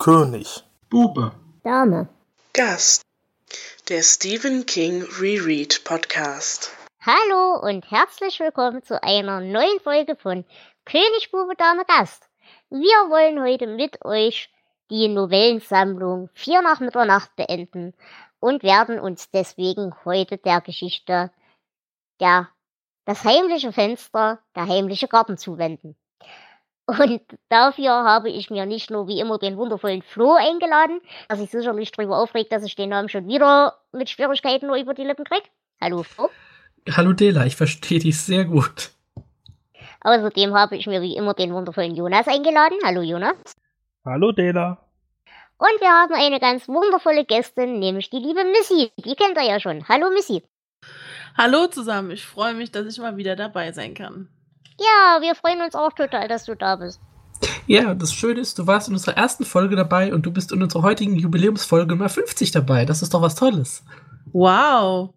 König. Bube. Dame. Gast. Der Stephen King Reread Podcast. Hallo und herzlich willkommen zu einer neuen Folge von König, Bube, Dame, Gast. Wir wollen heute mit euch die Novellensammlung Vier nach Mitternacht beenden und werden uns deswegen heute der Geschichte der das heimliche Fenster, der heimliche Garten zuwenden. Und dafür habe ich mir nicht nur wie immer den wundervollen Flo eingeladen, der sich sicherlich darüber aufregt, dass ich den Namen schon wieder mit Schwierigkeiten nur über die Lippen kriege. Hallo Flo. Hallo Dela, ich verstehe dich sehr gut. Außerdem habe ich mir wie immer den wundervollen Jonas eingeladen. Hallo Jonas. Hallo Dela. Und wir haben eine ganz wundervolle Gästin, nämlich die liebe Missy. Die kennt ihr ja schon. Hallo Missy. Hallo zusammen, ich freue mich, dass ich mal wieder dabei sein kann. Ja, wir freuen uns auch total, dass du da bist. Ja, das Schöne ist, du warst in unserer ersten Folge dabei und du bist in unserer heutigen Jubiläumsfolge Nummer 50 dabei. Das ist doch was Tolles. Wow,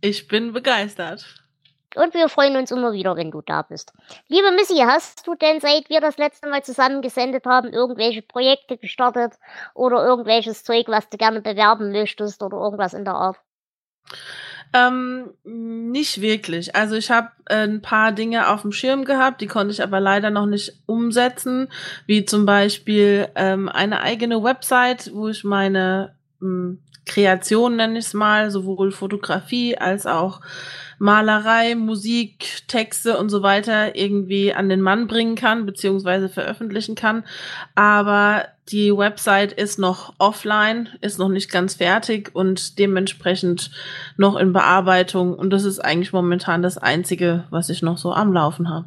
ich bin begeistert. Und wir freuen uns immer wieder, wenn du da bist. Liebe Missy, hast du denn, seit wir das letzte Mal zusammen gesendet haben, irgendwelche Projekte gestartet oder irgendwelches Zeug, was du gerne bewerben möchtest oder irgendwas in der Art? Ähm, nicht wirklich. Also ich habe äh, ein paar Dinge auf dem Schirm gehabt, die konnte ich aber leider noch nicht umsetzen, wie zum Beispiel ähm, eine eigene Website, wo ich meine ähm, Kreation, nenne ich es mal, sowohl Fotografie als auch Malerei, Musik, Texte und so weiter irgendwie an den Mann bringen kann, beziehungsweise veröffentlichen kann. Aber die Website ist noch offline, ist noch nicht ganz fertig und dementsprechend noch in Bearbeitung. Und das ist eigentlich momentan das Einzige, was ich noch so am Laufen habe.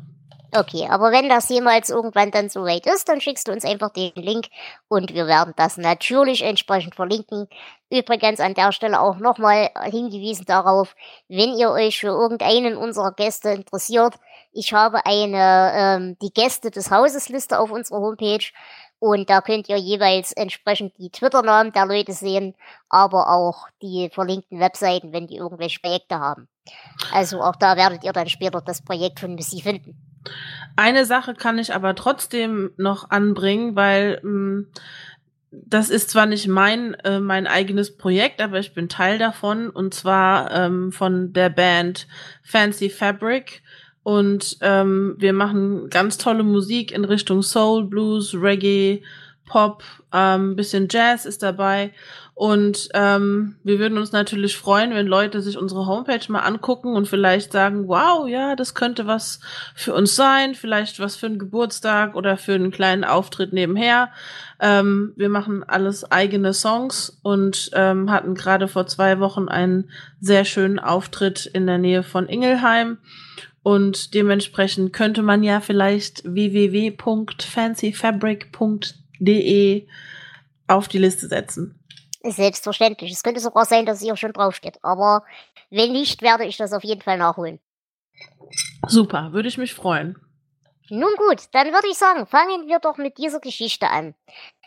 Okay, aber wenn das jemals irgendwann dann so weit ist, dann schickst du uns einfach den Link und wir werden das natürlich entsprechend verlinken. Übrigens an der Stelle auch nochmal hingewiesen darauf, wenn ihr euch für irgendeinen unserer Gäste interessiert, ich habe eine ähm, die Gäste des Hauses Liste auf unserer Homepage und da könnt ihr jeweils entsprechend die Twitter-Namen der Leute sehen, aber auch die verlinkten Webseiten, wenn die irgendwelche Projekte haben. Also auch da werdet ihr dann später das Projekt von Missy finden. Eine Sache kann ich aber trotzdem noch anbringen, weil hm, das ist zwar nicht mein äh, mein eigenes Projekt, aber ich bin Teil davon und zwar ähm, von der Band Fancy Fabric. Und ähm, wir machen ganz tolle Musik in Richtung Soul, Blues, Reggae, Pop, ähm, bisschen Jazz ist dabei und ähm, wir würden uns natürlich freuen, wenn Leute sich unsere Homepage mal angucken und vielleicht sagen, wow, ja, das könnte was für uns sein, vielleicht was für einen Geburtstag oder für einen kleinen Auftritt nebenher. Ähm, wir machen alles eigene Songs und ähm, hatten gerade vor zwei Wochen einen sehr schönen Auftritt in der Nähe von Ingelheim. Und dementsprechend könnte man ja vielleicht www.fancyfabric.de auf die Liste setzen. Selbstverständlich. Es könnte sogar sein, dass es hier schon draufsteht. Aber wenn nicht, werde ich das auf jeden Fall nachholen. Super, würde ich mich freuen. Nun gut, dann würde ich sagen, fangen wir doch mit dieser Geschichte an.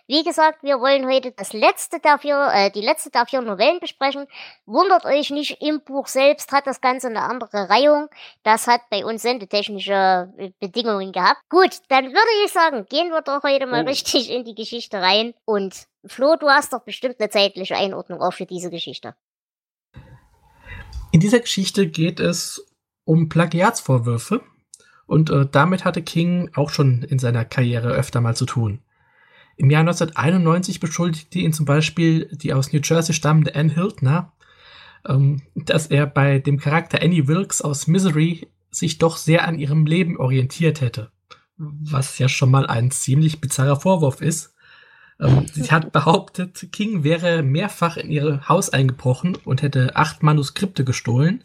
Wie gesagt, wir wollen heute das letzte der vier, äh, die letzte der vier Novellen besprechen. Wundert euch nicht, im Buch selbst hat das Ganze eine andere Reihung. Das hat bei uns sendetechnische äh, Bedingungen gehabt. Gut, dann würde ich sagen, gehen wir doch heute mal oh. richtig in die Geschichte rein. Und Flo, du hast doch bestimmt eine zeitliche Einordnung auch für diese Geschichte. In dieser Geschichte geht es um Plagiatsvorwürfe. Und äh, damit hatte King auch schon in seiner Karriere öfter mal zu tun. Im Jahr 1991 beschuldigte ihn zum Beispiel die aus New Jersey stammende Anne Hildner, ähm, dass er bei dem Charakter Annie Wilkes aus Misery sich doch sehr an ihrem Leben orientiert hätte. Was ja schon mal ein ziemlich bizarrer Vorwurf ist. Ähm, sie hat behauptet, King wäre mehrfach in ihr Haus eingebrochen und hätte acht Manuskripte gestohlen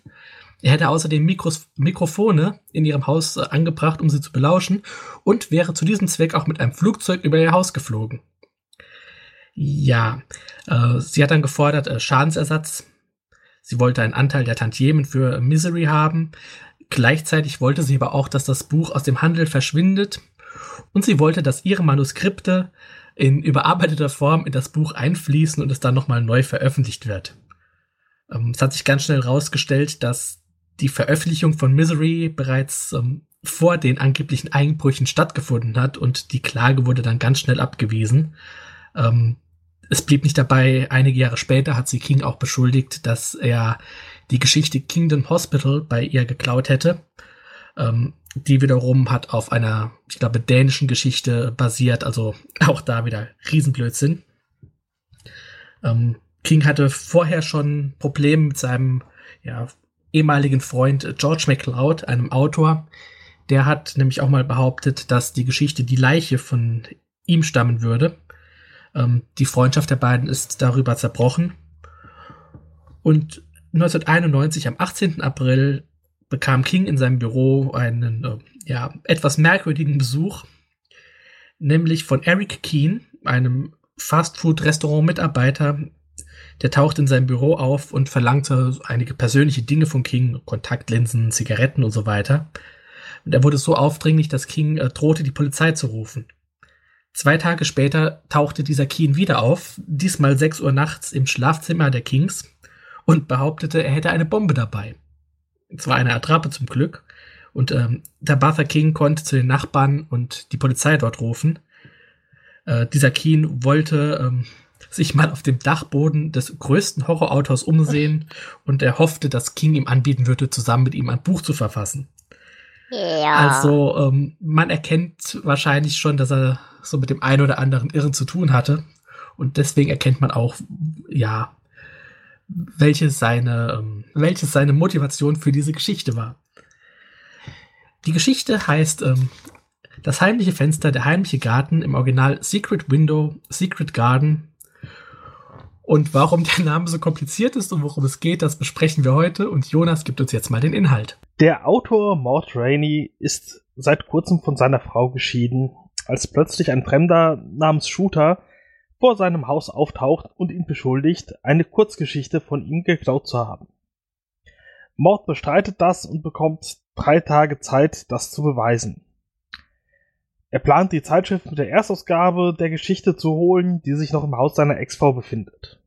er hätte außerdem Mikros Mikrofone in ihrem Haus äh, angebracht, um sie zu belauschen und wäre zu diesem Zweck auch mit einem Flugzeug über ihr Haus geflogen. Ja, äh, sie hat dann gefordert äh, Schadensersatz. Sie wollte einen Anteil der Tantiemen für Misery haben. Gleichzeitig wollte sie aber auch, dass das Buch aus dem Handel verschwindet. Und sie wollte, dass ihre Manuskripte in überarbeiteter Form in das Buch einfließen und es dann nochmal neu veröffentlicht wird. Ähm, es hat sich ganz schnell herausgestellt, dass die Veröffentlichung von Misery bereits ähm, vor den angeblichen Einbrüchen stattgefunden hat und die Klage wurde dann ganz schnell abgewiesen. Ähm, es blieb nicht dabei, einige Jahre später hat sie King auch beschuldigt, dass er die Geschichte Kingdom Hospital bei ihr geklaut hätte. Ähm, die wiederum hat auf einer, ich glaube, dänischen Geschichte basiert, also auch da wieder Riesenblödsinn. Ähm, King hatte vorher schon Probleme mit seinem ja, ehemaligen Freund George MacLeod, einem Autor. Der hat nämlich auch mal behauptet, dass die Geschichte Die Leiche von ihm stammen würde. Ähm, die Freundschaft der beiden ist darüber zerbrochen. Und 1991, am 18. April, bekam King in seinem Büro einen äh, ja, etwas merkwürdigen Besuch, nämlich von Eric Keane, einem Fastfood-Restaurant-Mitarbeiter, der tauchte in seinem Büro auf und verlangte einige persönliche Dinge von King, Kontaktlinsen, Zigaretten und so weiter. Und er wurde so aufdringlich, dass King äh, drohte, die Polizei zu rufen. Zwei Tage später tauchte dieser Keen wieder auf, diesmal 6 Uhr nachts im Schlafzimmer der Kings und behauptete, er hätte eine Bombe dabei. Es war eine Attrappe zum Glück. Und ähm, der Bartha King konnte zu den Nachbarn und die Polizei dort rufen. Äh, dieser Keen wollte ähm, sich mal auf dem Dachboden des größten Horrorautors umsehen und er hoffte, dass King ihm anbieten würde, zusammen mit ihm ein Buch zu verfassen. Ja. Also ähm, man erkennt wahrscheinlich schon, dass er so mit dem einen oder anderen Irren zu tun hatte. Und deswegen erkennt man auch, ja, welche seine, ähm, welche seine Motivation für diese Geschichte war. Die Geschichte heißt ähm, Das heimliche Fenster, der heimliche Garten, im Original Secret Window, Secret Garden. Und warum der Name so kompliziert ist und worum es geht, das besprechen wir heute. Und Jonas gibt uns jetzt mal den Inhalt. Der Autor Mort Rainey ist seit kurzem von seiner Frau geschieden, als plötzlich ein Fremder namens Shooter vor seinem Haus auftaucht und ihn beschuldigt, eine Kurzgeschichte von ihm geklaut zu haben. Mord bestreitet das und bekommt drei Tage Zeit, das zu beweisen. Er plant, die Zeitschrift mit der Erstausgabe der Geschichte zu holen, die sich noch im Haus seiner Ex-Frau befindet.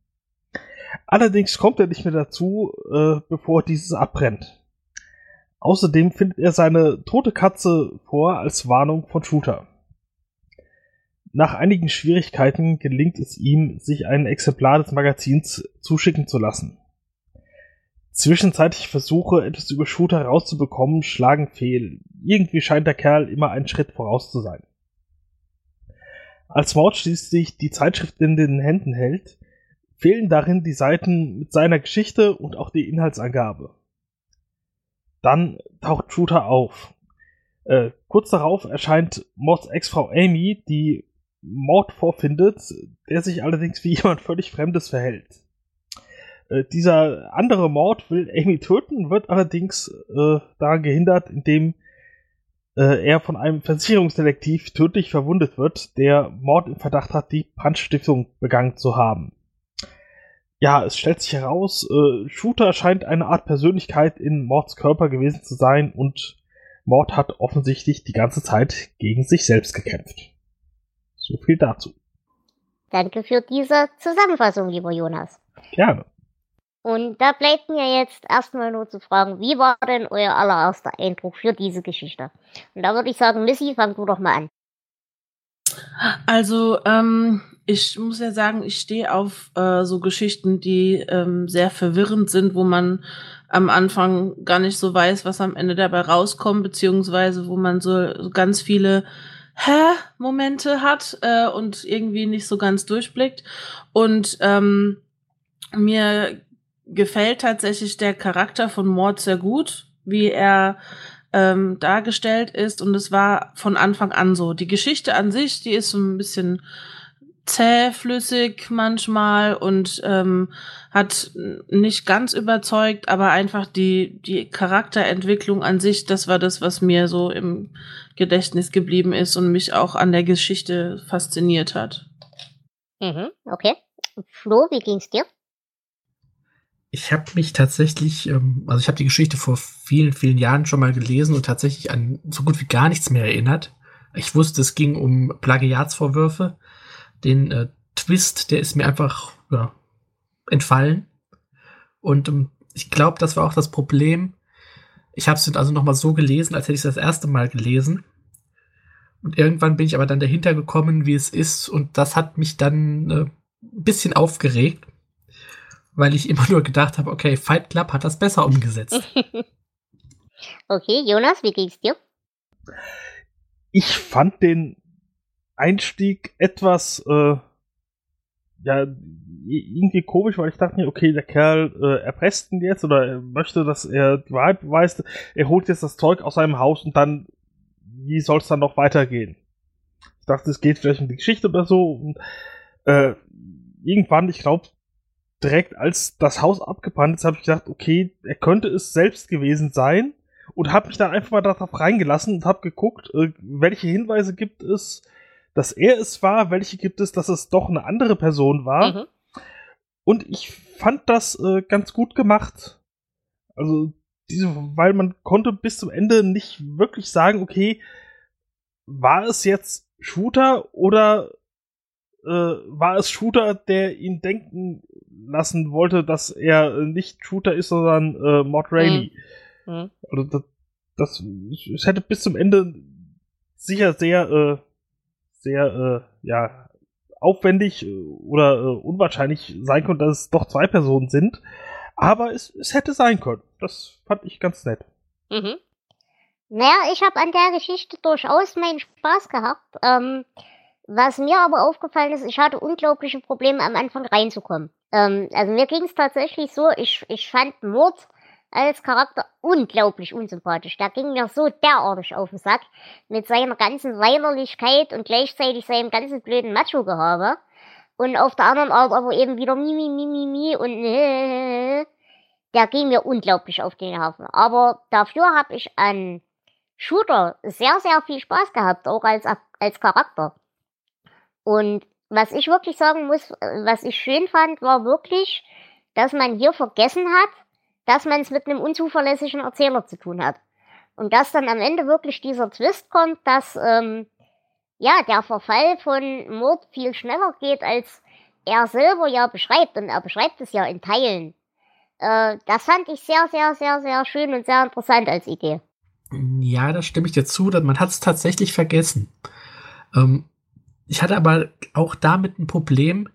Allerdings kommt er nicht mehr dazu, äh, bevor dieses abbrennt. Außerdem findet er seine tote Katze vor als Warnung von Shooter. Nach einigen Schwierigkeiten gelingt es ihm, sich ein Exemplar des Magazins zuschicken zu lassen. Zwischenzeitlich Versuche, etwas über Shooter rauszubekommen, schlagen fehl. Irgendwie scheint der Kerl immer einen Schritt voraus zu sein. Als Maud schließlich die Zeitschrift in den Händen hält, fehlen darin die Seiten mit seiner Geschichte und auch die Inhaltsangabe. Dann taucht Shooter auf. Äh, kurz darauf erscheint Mauds Ex-Frau Amy, die Mord vorfindet, der sich allerdings wie jemand völlig Fremdes verhält. Äh, dieser andere Mord will Amy töten, wird allerdings äh, daran gehindert, indem äh, er von einem Versicherungsdetektiv tödlich verwundet wird, der Mord im Verdacht hat, die Brandstiftung begangen zu haben. Ja, es stellt sich heraus, äh, Shooter scheint eine Art Persönlichkeit in Mords Körper gewesen zu sein und Mord hat offensichtlich die ganze Zeit gegen sich selbst gekämpft. So viel dazu. Danke für diese Zusammenfassung, lieber Jonas. Gerne. Und da bleibt mir jetzt erstmal nur zu fragen, wie war denn euer allererster Eindruck für diese Geschichte? Und da würde ich sagen, Missy, fang du doch mal an. Also, ähm, ich muss ja sagen, ich stehe auf äh, so Geschichten, die ähm, sehr verwirrend sind, wo man am Anfang gar nicht so weiß, was am Ende dabei rauskommt, beziehungsweise wo man so, ganz viele Hä-Momente hat äh, und irgendwie nicht so ganz durchblickt. Und ähm, mir gefällt tatsächlich der Charakter von Mord sehr gut, wie er ähm, dargestellt ist. Und es war von Anfang an so. Die Geschichte an sich, die ist so ein bisschen zähflüssig manchmal und ähm, hat nicht ganz überzeugt, aber einfach die, die Charakterentwicklung an sich, das war das, was mir so im Gedächtnis geblieben ist und mich auch an der Geschichte fasziniert hat. Mhm, okay. Flo, wie ging's dir? Ich habe mich tatsächlich, ähm, also ich habe die Geschichte vor vielen, vielen Jahren schon mal gelesen und tatsächlich an so gut wie gar nichts mehr erinnert. Ich wusste, es ging um Plagiatsvorwürfe. Den äh, Twist, der ist mir einfach ja, entfallen. Und ähm, ich glaube, das war auch das Problem. Ich habe es also noch mal so gelesen, als hätte ich es das erste Mal gelesen. Und irgendwann bin ich aber dann dahinter gekommen, wie es ist. Und das hat mich dann äh, ein bisschen aufgeregt, weil ich immer nur gedacht habe, okay, Fight Club hat das besser umgesetzt. okay, Jonas, wie ging's dir? Ich fand den Einstieg etwas äh, ja irgendwie komisch, weil ich dachte mir, okay, der Kerl äh, erpresst ihn jetzt oder er möchte, dass er die Wahrheit beweist. Er holt jetzt das Zeug aus seinem Haus und dann, wie soll es dann noch weitergehen? Ich dachte, es geht vielleicht um die Geschichte oder so. Und, äh, irgendwann, ich glaube, direkt als das Haus abgebrannt ist, habe ich gedacht, okay, er könnte es selbst gewesen sein und habe mich dann einfach mal darauf reingelassen und habe geguckt, äh, welche Hinweise gibt es, dass er es war, welche gibt es, dass es doch eine andere Person war. Mhm. Und ich fand das äh, ganz gut gemacht. Also, diese, weil man konnte bis zum Ende nicht wirklich sagen, okay, war es jetzt Shooter oder äh, war es Shooter, der ihn denken lassen wollte, dass er nicht Shooter ist, sondern äh, Mod Rainey. Mhm. Mhm. Also das, das, es hätte bis zum Ende sicher sehr äh, sehr, äh, ja, aufwendig äh, oder äh, unwahrscheinlich sein könnte, dass es doch zwei Personen sind. Aber es, es hätte sein können. Das fand ich ganz nett. Mhm. Naja, ich habe an der Geschichte durchaus meinen Spaß gehabt. Ähm, was mir aber aufgefallen ist, ich hatte unglaubliche Probleme am Anfang reinzukommen. Ähm, also mir ging es tatsächlich so, ich, ich fand Mord als Charakter unglaublich unsympathisch. Der ging mir so derartig auf den Sack mit seiner ganzen Weinerlichkeit und gleichzeitig seinem ganzen blöden Macho-Gehabe. Und auf der anderen Art aber eben wieder mi, mi, mi, mi, mi und äh, der ging mir unglaublich auf den Nerven. Aber dafür habe ich an Shooter sehr, sehr viel Spaß gehabt, auch als, als Charakter. Und was ich wirklich sagen muss, was ich schön fand, war wirklich, dass man hier vergessen hat, dass man es mit einem unzuverlässigen Erzähler zu tun hat. Und dass dann am Ende wirklich dieser Twist kommt, dass ähm, ja der Verfall von Mord viel schneller geht, als er selber ja beschreibt. Und er beschreibt es ja in Teilen. Äh, das fand ich sehr, sehr, sehr, sehr schön und sehr interessant als Idee. Ja, da stimme ich dir zu, man hat es tatsächlich vergessen. Ähm, ich hatte aber auch damit ein Problem,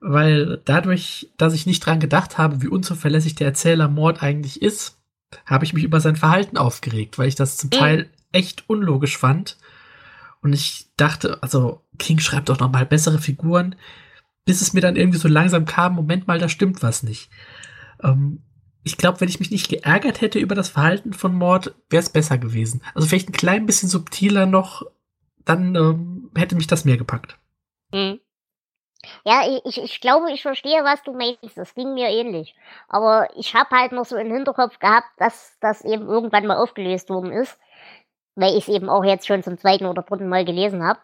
weil dadurch, dass ich nicht dran gedacht habe, wie unzuverlässig der Erzähler Mord eigentlich ist, habe ich mich über sein Verhalten aufgeregt, weil ich das zum mhm. Teil echt unlogisch fand. Und ich dachte, also King schreibt doch noch mal bessere Figuren, bis es mir dann irgendwie so langsam kam, Moment mal, da stimmt was nicht. Ähm, ich glaube, wenn ich mich nicht geärgert hätte über das Verhalten von Mord, wäre es besser gewesen. Also vielleicht ein klein bisschen subtiler noch, dann ähm, hätte mich das mehr gepackt. Mhm. Ja, ich, ich glaube, ich verstehe, was du meinst. Das ging mir ähnlich. Aber ich habe halt noch so im Hinterkopf gehabt, dass das eben irgendwann mal aufgelöst worden ist. Weil ich es eben auch jetzt schon zum zweiten oder dritten Mal gelesen habe.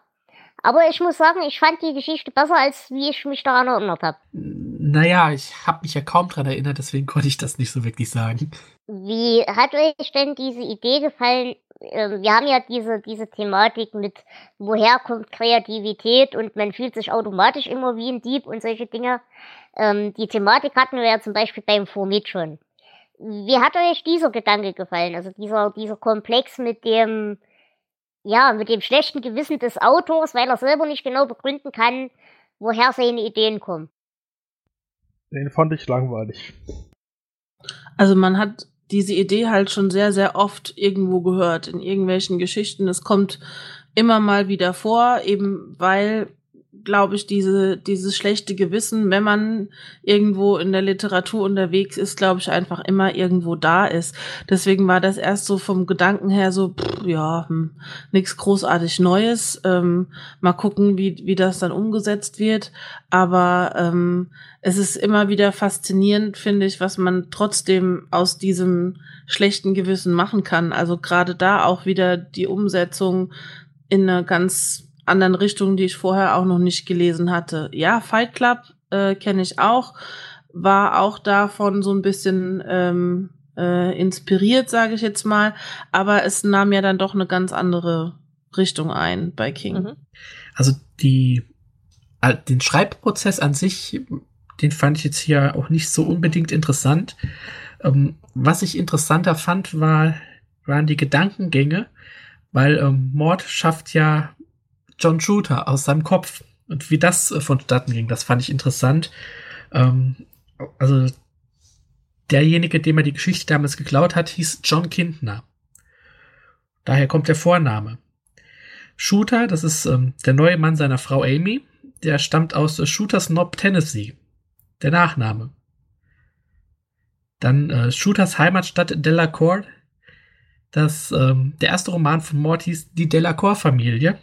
Aber ich muss sagen, ich fand die Geschichte besser, als wie ich mich daran erinnert habe. Naja, ich habe mich ja kaum daran erinnert, deswegen konnte ich das nicht so wirklich sagen. Wie hat euch denn diese Idee gefallen? Ähm, wir haben ja diese, diese Thematik mit, woher kommt Kreativität und man fühlt sich automatisch immer wie ein Dieb und solche Dinge. Ähm, die Thematik hatten wir ja zum Beispiel beim Formit schon. Wie hat euch dieser Gedanke gefallen? Also dieser, dieser Komplex mit dem, ja, mit dem schlechten Gewissen des Autors, weil er selber nicht genau begründen kann, woher seine Ideen kommen. Den fand ich langweilig. Also man hat diese Idee halt schon sehr, sehr oft irgendwo gehört, in irgendwelchen Geschichten. Es kommt immer mal wieder vor, eben weil glaube ich, diese, dieses schlechte Gewissen, wenn man irgendwo in der Literatur unterwegs ist, glaube ich, einfach immer irgendwo da ist. Deswegen war das erst so vom Gedanken her so, pff, ja, hm, nichts großartig Neues. Ähm, mal gucken, wie, wie das dann umgesetzt wird. Aber ähm, es ist immer wieder faszinierend, finde ich, was man trotzdem aus diesem schlechten Gewissen machen kann. Also gerade da auch wieder die Umsetzung in eine ganz anderen Richtungen, die ich vorher auch noch nicht gelesen hatte. Ja, Fight Club äh, kenne ich auch, war auch davon so ein bisschen ähm, äh, inspiriert, sage ich jetzt mal, aber es nahm ja dann doch eine ganz andere Richtung ein bei King. Mhm. Also die den Schreibprozess an sich, den fand ich jetzt hier auch nicht so unbedingt interessant. Ähm, was ich interessanter fand, war, waren die Gedankengänge, Weil ähm, Mord schafft ja John Shooter aus seinem Kopf. Und wie das äh, vonstatten ging, das fand ich interessant. Ähm, also derjenige, dem er die Geschichte damals geklaut hat, hieß John Kindner. Daher kommt der Vorname. Shooter, das ist ähm, der neue Mann seiner Frau Amy, der stammt aus äh, Shooters Knob, Tennessee. Der Nachname. Dann äh, Shooters Heimatstadt Delacour. Das, ähm, der erste Roman von Mortys Die Delacour-Familie.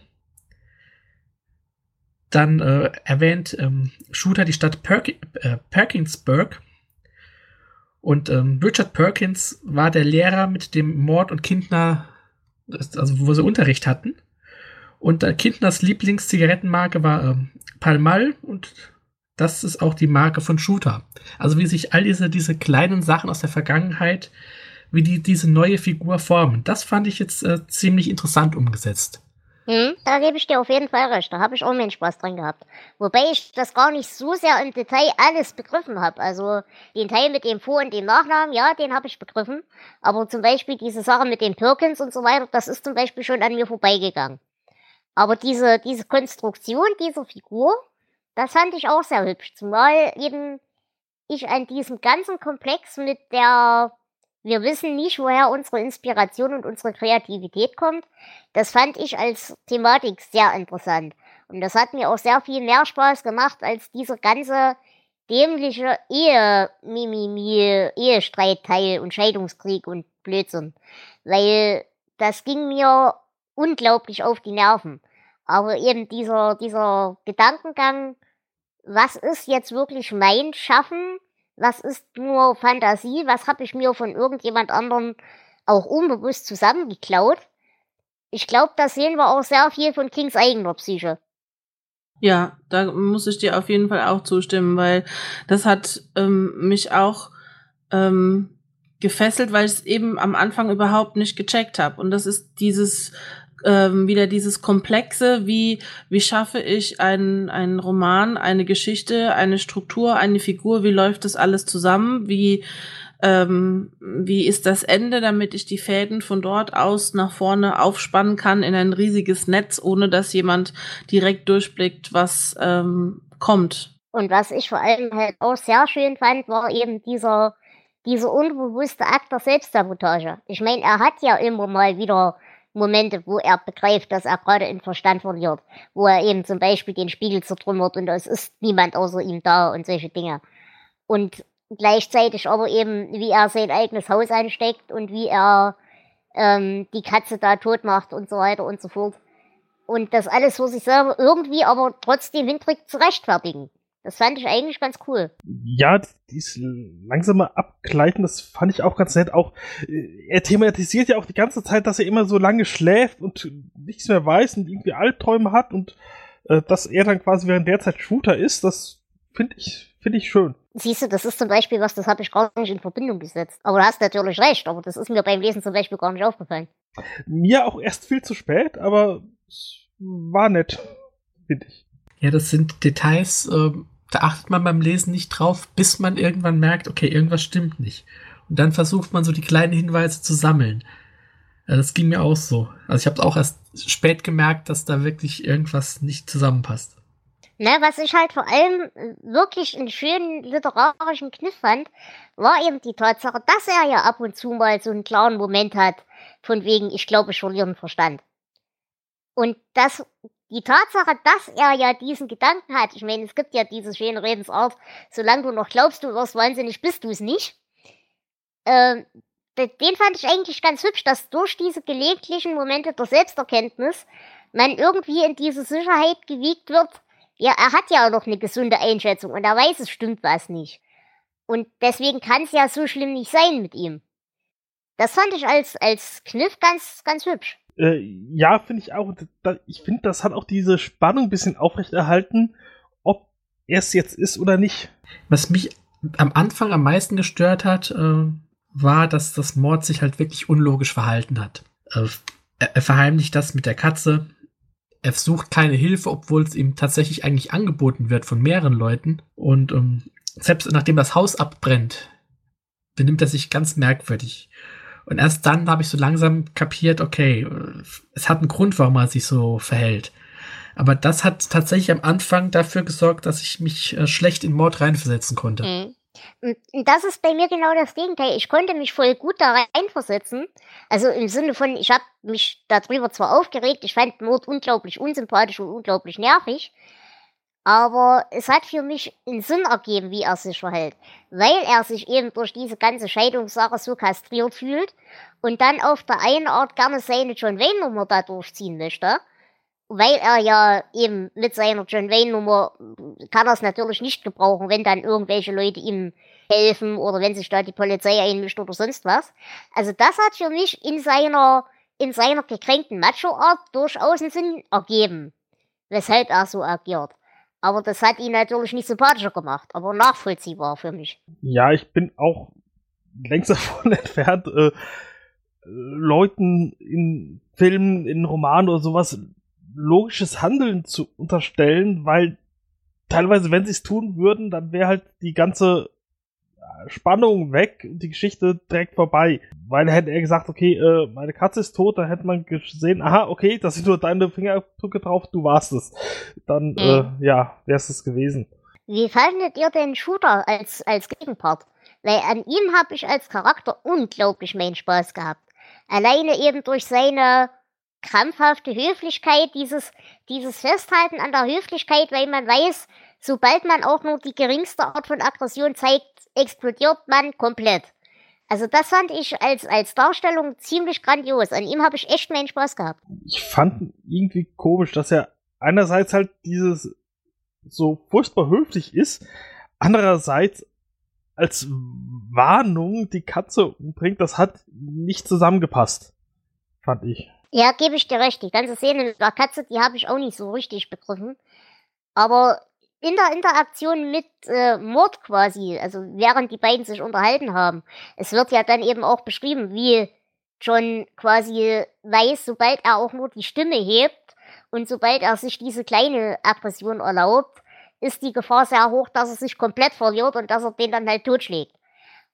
Dann äh, erwähnt ähm, Shooter die Stadt Perk äh, Perkinsburg. Und ähm, Richard Perkins war der Lehrer, mit dem Mord und Kindner, also wo sie Unterricht hatten. Und äh, Kindners Lieblingszigarettenmarke war ähm, Palmal und das ist auch die Marke von Shooter. Also wie sich all diese, diese kleinen Sachen aus der Vergangenheit, wie die diese neue Figur formen. Das fand ich jetzt äh, ziemlich interessant umgesetzt. Hm, da gebe ich dir auf jeden Fall recht. Da habe ich auch meinen Spaß dran gehabt. Wobei ich das gar nicht so sehr im Detail alles begriffen habe. Also den Teil mit dem Vor- und dem Nachnamen, ja, den habe ich begriffen. Aber zum Beispiel diese Sache mit den Perkins und so weiter, das ist zum Beispiel schon an mir vorbeigegangen. Aber diese, diese Konstruktion dieser Figur, das fand ich auch sehr hübsch. Zumal eben ich an diesem ganzen Komplex mit der, wir wissen nicht, woher unsere Inspiration und unsere Kreativität kommt, das fand ich als Thematik sehr interessant. Und das hat mir auch sehr viel mehr Spaß gemacht als dieser ganze dämliche Ehe, Mimimi, Ehestreitteil und Scheidungskrieg und Blödsinn. Weil das ging mir unglaublich auf die Nerven. Aber eben dieser, dieser Gedankengang, was ist jetzt wirklich mein Schaffen? Was ist nur Fantasie? Was habe ich mir von irgendjemand anderem auch unbewusst zusammengeklaut? Ich glaube, da sehen wir auch sehr viel von Kings eigener Psyche. Ja, da muss ich dir auf jeden Fall auch zustimmen, weil das hat ähm, mich auch ähm, gefesselt, weil ich es eben am Anfang überhaupt nicht gecheckt habe. Und das ist dieses ähm, wieder dieses Komplexe, wie, wie schaffe ich einen, einen Roman, eine Geschichte, eine Struktur, eine Figur, wie läuft das alles zusammen, wie, ähm, wie ist das Ende, damit ich die Fäden von dort aus nach vorne aufspannen kann in ein riesiges Netz, ohne dass jemand direkt durchblickt, was ähm, kommt. Und was ich vor allem halt auch sehr schön fand, war eben dieser, dieser unbewusste Akt der Selbstsabotage. Ich meine, er hat ja immer mal wieder Momente, wo er begreift, dass er gerade den Verstand verliert, wo er eben zum Beispiel den Spiegel zertrümmert und es ist niemand außer ihm da und solche Dinge. Und gleichzeitig aber eben, wie er sein eigenes Haus ansteckt und wie er ähm, die Katze da tot macht und so weiter und so fort. Und das alles für sich selber irgendwie aber trotzdem hinkriegt zu rechtfertigen. Das fand ich eigentlich ganz cool. Ja, dieses langsame Abgleiten, das fand ich auch ganz nett. Auch äh, er thematisiert ja auch die ganze Zeit, dass er immer so lange schläft und nichts mehr weiß und irgendwie Albträume hat und äh, dass er dann quasi während der Zeit Shooter ist, das finde ich, finde ich schön. Siehst du, das ist zum Beispiel was, das habe ich gar nicht in Verbindung gesetzt. Aber du hast natürlich recht, aber das ist mir beim Lesen zum Beispiel gar nicht aufgefallen. Mir auch erst viel zu spät, aber es war nett, finde ich. Ja, das sind Details, ähm, da achtet man beim Lesen nicht drauf, bis man irgendwann merkt, okay, irgendwas stimmt nicht. Und dann versucht man so die kleinen Hinweise zu sammeln. Das ging mir auch so. Also ich habe auch erst spät gemerkt, dass da wirklich irgendwas nicht zusammenpasst. Ne, was ich halt vor allem wirklich einen schönen literarischen Kniff fand, war eben die Tatsache, dass er ja ab und zu mal so einen klaren Moment hat, von wegen, ich glaube, ich verliere den Verstand. Und das die Tatsache, dass er ja diesen Gedanken hat, ich meine, es gibt ja diese schöne Redensart, solange du noch glaubst, du wirst wahnsinnig, bist du es nicht. Äh, den fand ich eigentlich ganz hübsch, dass durch diese gelegentlichen Momente der Selbsterkenntnis man irgendwie in diese Sicherheit gewiegt wird. Ja, er hat ja auch noch eine gesunde Einschätzung und er weiß, es stimmt was nicht. Und deswegen kann es ja so schlimm nicht sein mit ihm. Das fand ich als, als Kniff ganz, ganz hübsch. Äh, ja, finde ich auch. Da, ich finde, das hat auch diese Spannung ein bisschen aufrechterhalten, ob er es jetzt ist oder nicht. Was mich am Anfang am meisten gestört hat, äh, war, dass das Mord sich halt wirklich unlogisch verhalten hat. Äh, er, er verheimlicht das mit der Katze. Er sucht keine Hilfe, obwohl es ihm tatsächlich eigentlich angeboten wird von mehreren Leuten. Und ähm, selbst nachdem das Haus abbrennt, benimmt er sich ganz merkwürdig. Und erst dann habe ich so langsam kapiert, okay, es hat einen Grund, warum er sich so verhält. Aber das hat tatsächlich am Anfang dafür gesorgt, dass ich mich äh, schlecht in Mord reinversetzen konnte. Mhm. Das ist bei mir genau das Gegenteil. Ich konnte mich voll gut da reinversetzen. Also im Sinne von, ich habe mich darüber zwar aufgeregt, ich fand Mord unglaublich unsympathisch und unglaublich nervig, aber es hat für mich einen Sinn ergeben, wie er sich verhält. Weil er sich eben durch diese ganze Scheidungssache so kastriert fühlt und dann auf der einen Art gerne seine John Wayne-Nummer da durchziehen möchte. Weil er ja eben mit seiner John Wayne-Nummer kann er es natürlich nicht gebrauchen, wenn dann irgendwelche Leute ihm helfen oder wenn sich da die Polizei einmischt oder sonst was. Also das hat für mich in seiner, in seiner gekränkten Macho-Art durchaus einen Sinn ergeben, weshalb er so agiert. Aber das hat ihn natürlich nicht sympathischer gemacht, aber nachvollziehbar für mich. Ja, ich bin auch längst davon entfernt, äh, Leuten in Filmen, in Romanen oder sowas logisches Handeln zu unterstellen, weil teilweise, wenn sie es tun würden, dann wäre halt die ganze Spannung weg und die Geschichte direkt vorbei. Weil hätte er gesagt, okay, äh, meine Katze ist tot, dann hätte man gesehen, aha, okay, das sind nur deine Fingerabdrücke drauf, du warst es. Dann, mhm. äh, ja, wär's es gewesen. Wie fandet ihr den Shooter als, als Gegenpart? Weil an ihm habe ich als Charakter unglaublich meinen Spaß gehabt. Alleine eben durch seine krampfhafte Höflichkeit, dieses, dieses Festhalten an der Höflichkeit, weil man weiß, sobald man auch nur die geringste Art von Aggression zeigt, explodiert man komplett. Also das fand ich als, als Darstellung ziemlich grandios. An ihm habe ich echt meinen Spaß gehabt. Ich fand irgendwie komisch, dass er einerseits halt dieses so furchtbar höflich ist, andererseits als Warnung die Katze umbringt, das hat nicht zusammengepasst. Fand ich. Ja, gebe ich dir recht. Die ganze Szene mit der Katze, die habe ich auch nicht so richtig begriffen. Aber in der Interaktion mit äh, Mord quasi, also während die beiden sich unterhalten haben, es wird ja dann eben auch beschrieben, wie John quasi weiß, sobald er auch nur die Stimme hebt und sobald er sich diese kleine Aggression erlaubt, ist die Gefahr sehr hoch, dass er sich komplett verliert und dass er den dann halt totschlägt.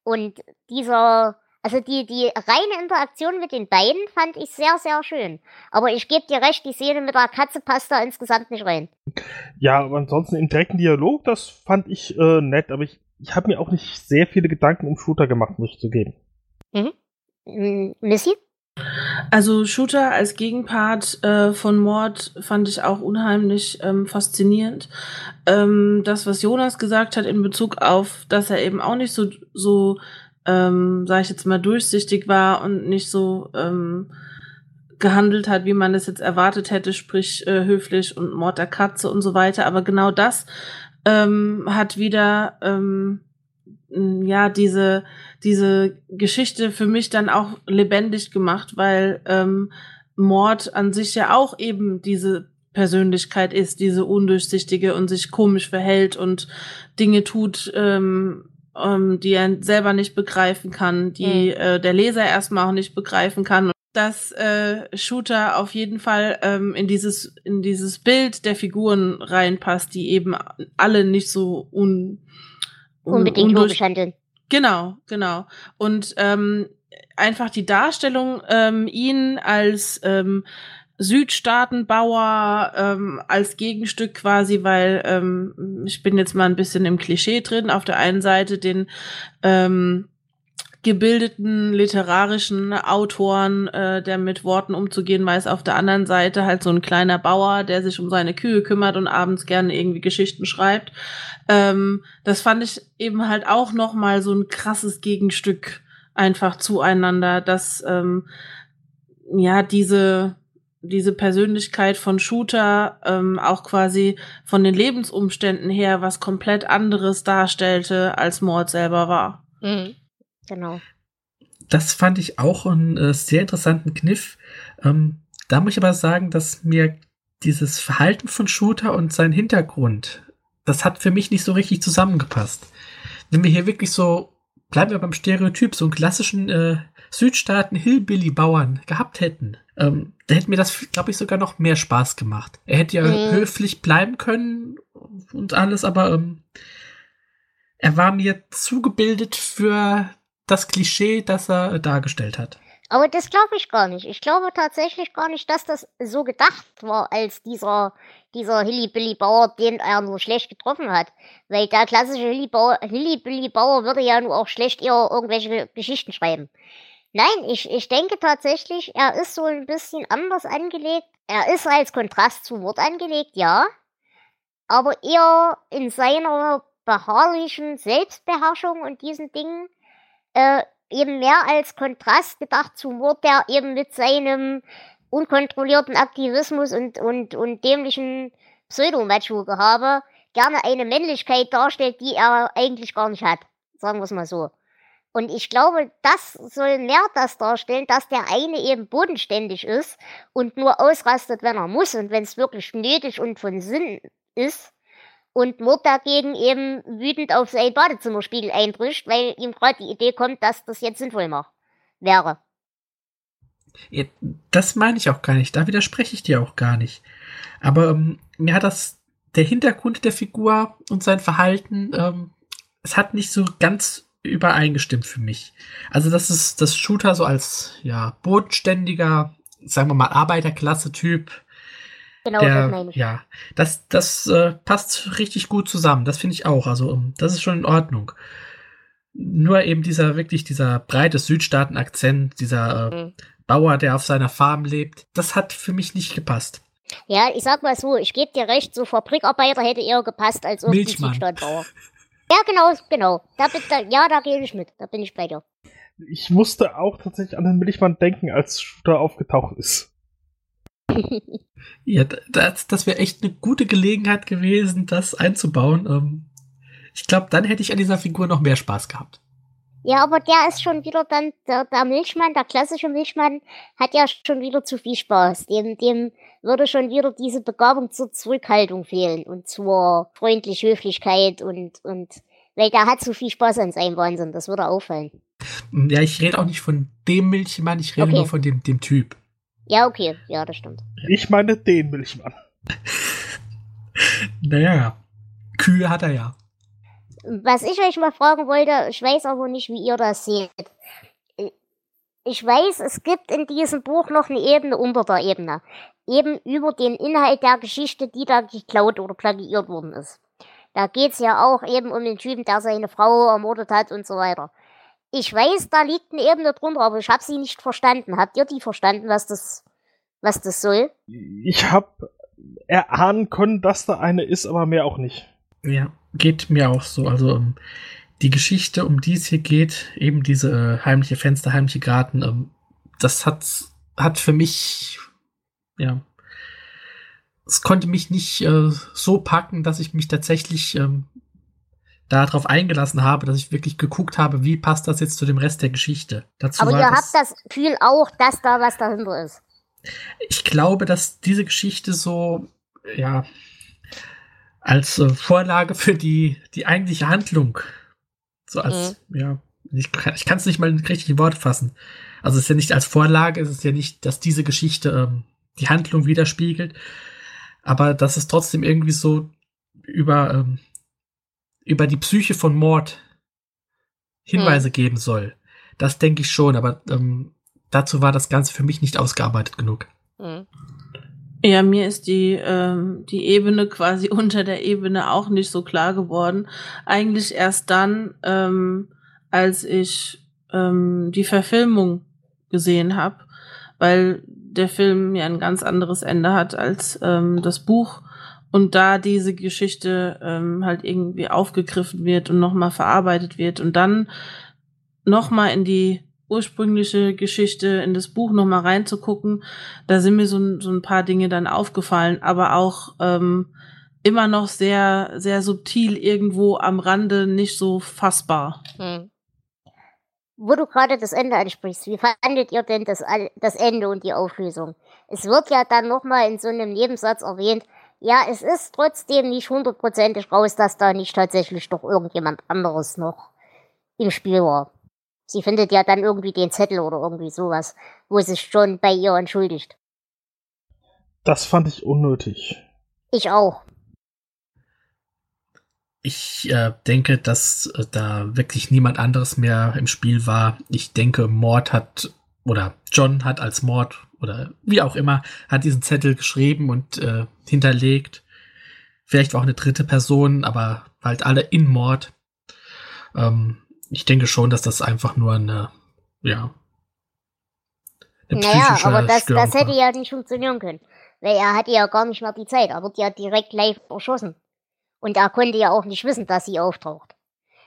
Und dieser also die, die reine Interaktion mit den beiden fand ich sehr, sehr schön. Aber ich gebe dir recht, die Szene mit der Katze passt da insgesamt nicht rein. Ja, aber ansonsten im direkten Dialog, das fand ich äh, nett, aber ich, ich habe mir auch nicht sehr viele Gedanken um Shooter gemacht, muss ich zugeben. Mhm. Missy? Also Shooter als Gegenpart äh, von Mord fand ich auch unheimlich ähm, faszinierend. Ähm, das, was Jonas gesagt hat in Bezug auf, dass er eben auch nicht so, so ähm, sage ich jetzt mal, durchsichtig war und nicht so ähm, gehandelt hat, wie man es jetzt erwartet hätte, sprich äh, höflich und Mord der Katze und so weiter. Aber genau das ähm, hat wieder ähm, ja diese diese Geschichte für mich dann auch lebendig gemacht, weil ähm, Mord an sich ja auch eben diese Persönlichkeit ist, diese undurchsichtige und sich komisch verhält und Dinge tut, ähm, ähm, die er selber nicht begreifen kann, die mhm. äh, der Leser erstmal auch nicht begreifen kann. Dass äh, Shooter auf jeden Fall ähm, in dieses in dieses Bild der Figuren reinpasst, die eben alle nicht so un, un unbedingt logisch handeln. Genau, genau. Und ähm, einfach die Darstellung, ähm, ihn als ähm, Südstaatenbauer ähm, als Gegenstück quasi, weil ähm, ich bin jetzt mal ein bisschen im Klischee drin. Auf der einen Seite den ähm, gebildeten literarischen Autoren, äh, der mit Worten umzugehen weiß, auf der anderen Seite halt so ein kleiner Bauer, der sich um seine Kühe kümmert und abends gerne irgendwie Geschichten schreibt. Ähm, das fand ich eben halt auch noch mal so ein krasses Gegenstück einfach zueinander, dass ähm, ja diese diese Persönlichkeit von Shooter ähm, auch quasi von den Lebensumständen her was komplett anderes darstellte, als Mord selber war. Mhm. Genau. Das fand ich auch einen äh, sehr interessanten Kniff. Ähm, da muss ich aber sagen, dass mir dieses Verhalten von Shooter und sein Hintergrund, das hat für mich nicht so richtig zusammengepasst. Wenn wir hier wirklich so, bleiben wir beim Stereotyp, so einen klassischen äh, Südstaaten-Hillbilly-Bauern gehabt hätten, ähm, da hätte mir das, glaube ich, sogar noch mehr Spaß gemacht. Er hätte ja mhm. höflich bleiben können und alles, aber ähm, er war mir zugebildet für das Klischee, das er dargestellt hat. Aber das glaube ich gar nicht. Ich glaube tatsächlich gar nicht, dass das so gedacht war, als dieser, dieser Hilly-Billy-Bauer, den er nur schlecht getroffen hat. Weil der klassische Hilly-Billy-Bauer würde ja nur auch schlecht eher irgendwelche Geschichten schreiben. Nein, ich, ich denke tatsächlich, er ist so ein bisschen anders angelegt. Er ist als Kontrast zu Wort angelegt, ja. Aber eher in seiner beharrlichen Selbstbeherrschung und diesen Dingen äh, eben mehr als Kontrast gedacht zu Wort, der eben mit seinem unkontrollierten Aktivismus und, und, und dämlichen Pseudo-Macho-Gehabe gerne eine Männlichkeit darstellt, die er eigentlich gar nicht hat. Sagen wir es mal so. Und ich glaube, das soll mehr das darstellen, dass der eine eben bodenständig ist und nur ausrastet, wenn er muss und wenn es wirklich nötig und von Sinn ist und Mord dagegen eben wütend auf sein Badezimmerspiegel eindrischt, weil ihm gerade die Idee kommt, dass das jetzt sinnvoll macht. wäre. Ja, das meine ich auch gar nicht. Da widerspreche ich dir auch gar nicht. Aber ähm, mir hat das der Hintergrund der Figur und sein Verhalten, ähm, es hat nicht so ganz übereingestimmt für mich. Also das ist das Shooter so als ja bodenständiger, sagen wir mal Arbeiterklasse-Typ Genau, der, das meine ich. Ja, das, das äh, passt richtig gut zusammen. Das finde ich auch. Also, ähm, das ist schon in Ordnung. Nur eben dieser wirklich dieser breite Südstaaten-Akzent, dieser äh, mhm. Bauer, der auf seiner Farm lebt, das hat für mich nicht gepasst. Ja, ich sag mal so, ich gebe dir recht, so Fabrikarbeiter hätte eher gepasst als irgendein Südstaatbauer. Ja, genau, genau. Da, da, ja, da gehe ich mit. Da bin ich bei dir. Ich musste auch tatsächlich an den Milchmann denken, als Shooter aufgetaucht ist ja, das, das wäre echt eine gute Gelegenheit gewesen, das einzubauen. Ähm, ich glaube, dann hätte ich an dieser Figur noch mehr Spaß gehabt. Ja, aber der ist schon wieder dann, der, der Milchmann, der klassische Milchmann, hat ja schon wieder zu viel Spaß. Dem, dem würde schon wieder diese Begabung zur Zurückhaltung fehlen und zur freundlich Höflichkeit und, und, weil der hat zu viel Spaß an seinem Wahnsinn, das würde auffallen. Ja, ich rede auch nicht von dem Milchmann, ich rede okay. nur von dem, dem Typ. Ja, okay, ja, das stimmt. Ich meine den Milchmann. naja, Kühe hat er ja. Was ich euch mal fragen wollte, ich weiß aber nicht, wie ihr das seht. Ich weiß, es gibt in diesem Buch noch eine Ebene unter der Ebene. Eben über den Inhalt der Geschichte, die da geklaut oder plagiiert worden ist. Da geht's ja auch eben um den Typen, der seine Frau ermordet hat und so weiter. Ich weiß, da liegt eine Ebene drunter, aber ich habe sie nicht verstanden. Habt ihr die verstanden, was das, was das soll? Ich habe erahnen können, dass da eine ist, aber mehr auch nicht. Ja, geht mir auch so. Also ähm, die Geschichte, um die es hier geht, eben diese äh, heimliche Fenster, heimliche Garten, ähm, das hat, hat für mich, ja, es konnte mich nicht äh, so packen, dass ich mich tatsächlich ähm, darauf eingelassen habe, dass ich wirklich geguckt habe, wie passt das jetzt zu dem Rest der Geschichte. Dazu Aber ihr habt das Gefühl auch, dass da was dahinter ist. Ich glaube, dass diese Geschichte so, ja, als äh, Vorlage für die, die eigentliche Handlung, so als, mhm. ja, ich, ich kann es nicht mal in richtige Worte fassen. Also es ist ja nicht als Vorlage, es ist ja nicht, dass diese Geschichte ähm, die Handlung widerspiegelt, aber dass es trotzdem irgendwie so über ähm, über die Psyche von Mord Hinweise hm. geben soll. Das denke ich schon, aber ähm, dazu war das Ganze für mich nicht ausgearbeitet genug. Hm. Ja, mir ist die, ähm, die Ebene quasi unter der Ebene auch nicht so klar geworden. Eigentlich erst dann, ähm, als ich ähm, die Verfilmung gesehen habe, weil der Film ja ein ganz anderes Ende hat als ähm, das Buch und da diese Geschichte ähm, halt irgendwie aufgegriffen wird und nochmal verarbeitet wird und dann nochmal in die ursprüngliche Geschichte, in das Buch nochmal reinzugucken, da sind mir so, so ein paar Dinge dann aufgefallen, aber auch ähm, immer noch sehr, sehr subtil irgendwo am Rande, nicht so fassbar. Hm. Wo du gerade das Ende ansprichst, wie fandet ihr denn das, das Ende und die Auflösung? Es wird ja dann nochmal in so einem Nebensatz erwähnt, ja, es ist trotzdem nicht hundertprozentig raus, dass da nicht tatsächlich doch irgendjemand anderes noch im Spiel war. Sie findet ja dann irgendwie den Zettel oder irgendwie sowas, wo sie sich schon bei ihr entschuldigt. Das fand ich unnötig. Ich auch. Ich äh, denke, dass äh, da wirklich niemand anderes mehr im Spiel war. Ich denke, Mord hat oder John hat als Mord oder wie auch immer, hat diesen Zettel geschrieben und äh, hinterlegt. Vielleicht war auch eine dritte Person, aber halt alle in Mord. Ähm, ich denke schon, dass das einfach nur eine, ja. Eine naja, aber das, das hätte ja nicht funktionieren können. Weil er hatte ja gar nicht mehr die Zeit. Er wird ja direkt live erschossen. Und er konnte ja auch nicht wissen, dass sie auftaucht.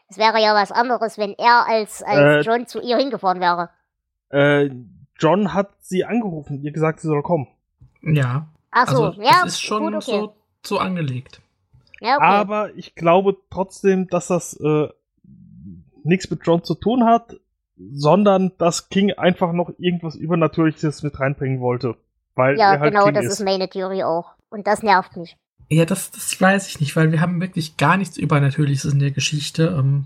Es wäre ja was anderes, wenn er als, als äh, John zu ihr hingefahren wäre. Äh, John hat sie angerufen, ihr gesagt, sie soll kommen. Ja. Ach so, also, ja. Das ist schon gut, okay. so, so angelegt. Ja, okay. Aber ich glaube trotzdem, dass das äh, nichts mit John zu tun hat, sondern dass King einfach noch irgendwas Übernatürliches mit reinbringen wollte. Weil ja, er halt genau, King das ist. meine Theorie auch. Und das nervt mich. Ja, das, das weiß ich nicht, weil wir haben wirklich gar nichts Übernatürliches in der Geschichte. Ähm,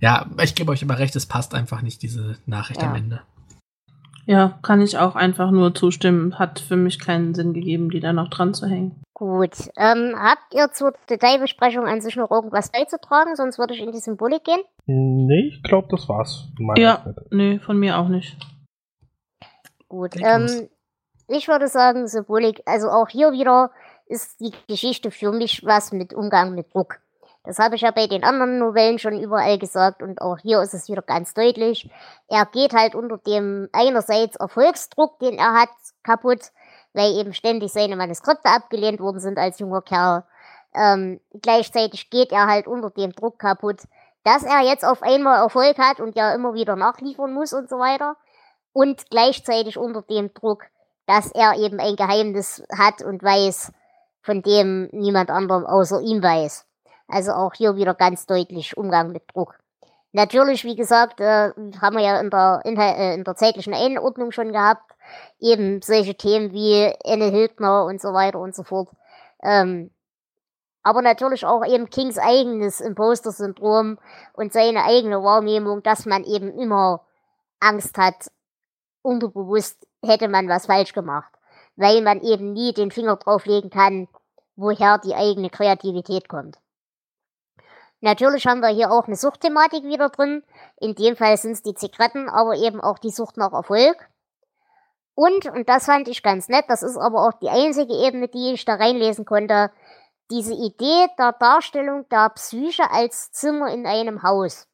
ja, ich gebe euch aber recht, es passt einfach nicht, diese Nachricht ja. am Ende. Ja, kann ich auch einfach nur zustimmen. Hat für mich keinen Sinn gegeben, die da noch dran zu hängen. Gut. Ähm, habt ihr zur Detailbesprechung an sich noch irgendwas beizutragen? Sonst würde ich in die Symbolik gehen. Nee, ich glaube, das war's. Ja, nee, von mir auch nicht. Gut. Ähm, ich würde sagen, Symbolik, also auch hier wieder ist die Geschichte für mich was mit Umgang mit Druck. Das habe ich ja bei den anderen Novellen schon überall gesagt und auch hier ist es wieder ganz deutlich. Er geht halt unter dem einerseits Erfolgsdruck, den er hat, kaputt, weil eben ständig seine Manuskripte abgelehnt worden sind als junger Kerl. Ähm, gleichzeitig geht er halt unter dem Druck kaputt, dass er jetzt auf einmal Erfolg hat und ja immer wieder nachliefern muss und so weiter. Und gleichzeitig unter dem Druck, dass er eben ein Geheimnis hat und weiß, von dem niemand anderem außer ihm weiß. Also auch hier wieder ganz deutlich Umgang mit Druck. Natürlich, wie gesagt, äh, haben wir ja in der, in, äh, in der zeitlichen Einordnung schon gehabt, eben solche Themen wie Anne Hildner und so weiter und so fort. Ähm, aber natürlich auch eben Kings eigenes Imposter-Syndrom und seine eigene Wahrnehmung, dass man eben immer Angst hat, unterbewusst hätte man was falsch gemacht weil man eben nie den Finger drauflegen kann, woher die eigene Kreativität kommt. Natürlich haben wir hier auch eine Suchtthematik wieder drin. In dem Fall sind es die Zigaretten, aber eben auch die Sucht nach Erfolg. Und, und das fand ich ganz nett, das ist aber auch die einzige Ebene, die ich da reinlesen konnte, diese Idee der Darstellung der Psyche als Zimmer in einem Haus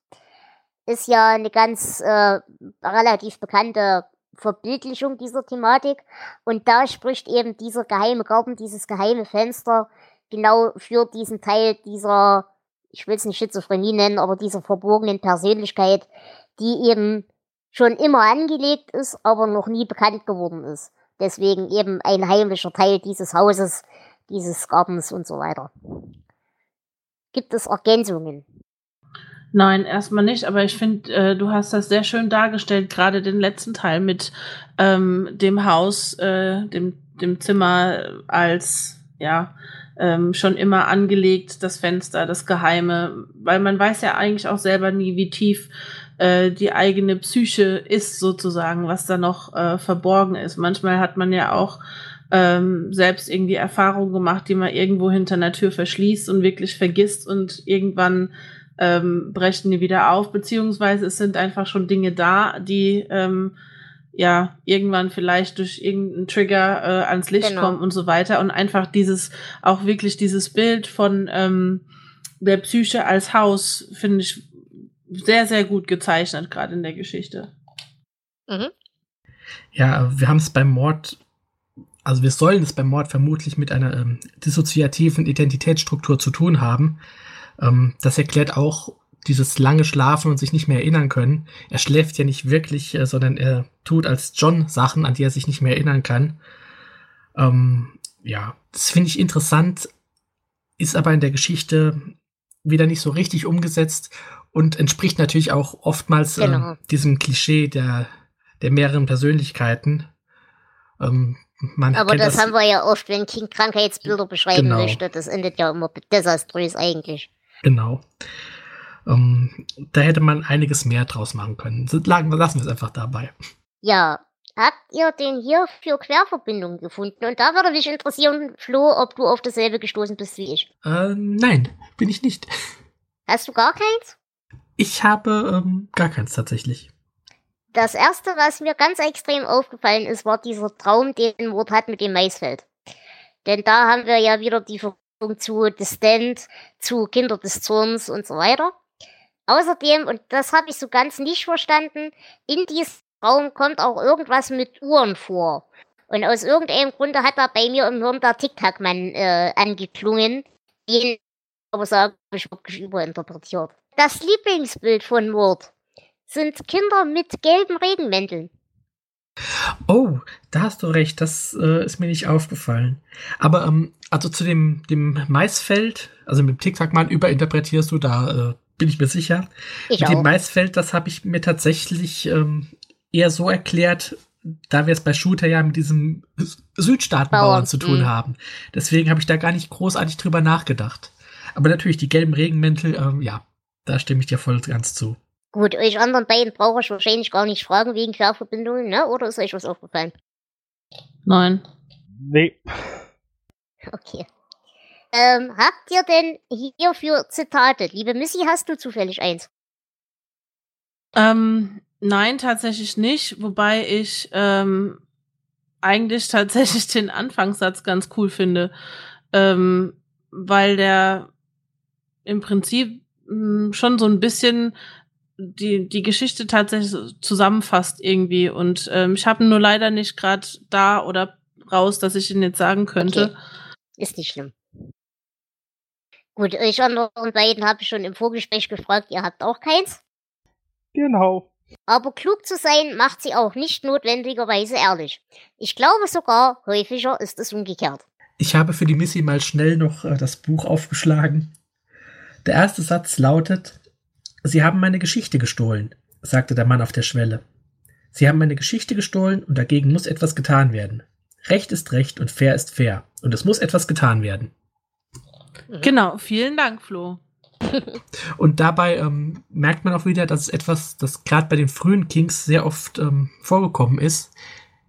ist ja eine ganz äh, relativ bekannte Verbildlichung dieser Thematik. Und da spricht eben dieser geheime Garten, dieses geheime Fenster genau für diesen Teil dieser, ich will es nicht Schizophrenie nennen, aber dieser verborgenen Persönlichkeit, die eben schon immer angelegt ist, aber noch nie bekannt geworden ist. Deswegen eben ein heimlicher Teil dieses Hauses, dieses Gartens und so weiter. Gibt es Ergänzungen? Nein, erstmal nicht, aber ich finde, äh, du hast das sehr schön dargestellt, gerade den letzten Teil mit ähm, dem Haus, äh, dem, dem Zimmer als, ja, ähm, schon immer angelegt, das Fenster, das Geheime, weil man weiß ja eigentlich auch selber nie, wie tief äh, die eigene Psyche ist, sozusagen, was da noch äh, verborgen ist. Manchmal hat man ja auch ähm, selbst irgendwie Erfahrungen gemacht, die man irgendwo hinter einer Tür verschließt und wirklich vergisst und irgendwann ähm, brechen die wieder auf, beziehungsweise es sind einfach schon Dinge da, die ähm, ja irgendwann vielleicht durch irgendeinen Trigger äh, ans Licht genau. kommen und so weiter und einfach dieses auch wirklich dieses Bild von ähm, der Psyche als Haus finde ich sehr sehr gut gezeichnet gerade in der Geschichte. Mhm. Ja, wir haben es beim Mord also wir sollen es beim Mord vermutlich mit einer ähm, dissoziativen Identitätsstruktur zu tun haben. Ähm, das erklärt auch dieses lange Schlafen und sich nicht mehr erinnern können. Er schläft ja nicht wirklich, äh, sondern er tut als John Sachen, an die er sich nicht mehr erinnern kann. Ähm, ja, das finde ich interessant, ist aber in der Geschichte wieder nicht so richtig umgesetzt und entspricht natürlich auch oftmals äh, genau. äh, diesem Klischee der, der mehreren Persönlichkeiten. Ähm, aber das, das, haben wir ja oft, wenn King Krankheitsbilder beschreiben genau. möchte. Das endet ja immer desaströs eigentlich. Genau. Ähm, da hätte man einiges mehr draus machen können. Lassen wir es einfach dabei. Ja. Habt ihr den hier für Querverbindungen gefunden? Und da würde mich interessieren, Flo, ob du auf dasselbe gestoßen bist wie ich. Äh, nein, bin ich nicht. Hast du gar keins? Ich habe ähm, gar keins tatsächlich. das erste, was mir ganz extrem aufgefallen ist, war dieser Traum, den Ward hat mit dem Maisfeld. Denn da haben wir ja wieder die Verbindung zu Distant, zu Kinder des Zorns und so weiter. Außerdem, und das habe ich so ganz nicht verstanden, in diesem Raum kommt auch irgendwas mit Uhren vor. Und aus irgendeinem Grunde hat da bei mir im Hirn der Tic-Tac-Mann äh, angeklungen, den aber sagen, ich wirklich überinterpretiert. Das Lieblingsbild von Mord sind Kinder mit gelben Regenmänteln. Oh, da hast du recht, das äh, ist mir nicht aufgefallen. Aber ähm, also zu dem, dem Maisfeld, also mit dem Tic-Tac-Mann überinterpretierst du, da äh, bin ich mir sicher. Ich mit auch. dem Maisfeld, das habe ich mir tatsächlich ähm, eher so erklärt, da wir es bei Shooter ja mit diesem Sü- Südstaatenbauern Bauern, zu tun mhm. haben. Deswegen habe ich da gar nicht großartig drüber nachgedacht. Aber natürlich, die gelben Regenmäntel, ähm, ja, da stimme ich dir voll und ganz zu. Gut, euch anderen beiden brauche ich wahrscheinlich gar nicht fragen wegen Querverbindungen, ne? Oder ist euch was aufgefallen? Nein. Nee. Okay. Ähm, habt ihr denn hierfür Zitate? Liebe Missy, hast du zufällig eins? Ähm, nein, tatsächlich nicht, wobei ich ähm, eigentlich tatsächlich den Anfangssatz ganz cool finde, ähm, weil der im Prinzip mh, schon so ein bisschen die, die Geschichte tatsächlich zusammenfasst irgendwie. Und ähm, ich habe ihn nur leider nicht gerade da oder raus, dass ich ihn jetzt sagen könnte. Okay. Ist nicht schlimm. Gut, euch anderen beiden habe ich schon im Vorgespräch gefragt, ihr habt auch keins. Genau. Aber klug zu sein macht sie auch nicht notwendigerweise ehrlich. Ich glaube sogar, häufiger ist es umgekehrt. Ich habe für die Missy mal schnell noch äh, das Buch aufgeschlagen. Der erste Satz lautet: Sie haben meine Geschichte gestohlen, sagte der Mann auf der Schwelle. Sie haben meine Geschichte gestohlen und dagegen muss etwas getan werden. Recht ist Recht und fair ist fair und es muss etwas getan werden. Genau, vielen Dank, Flo. Und dabei ähm, merkt man auch wieder, dass es etwas, das gerade bei den frühen Kings sehr oft ähm, vorgekommen ist,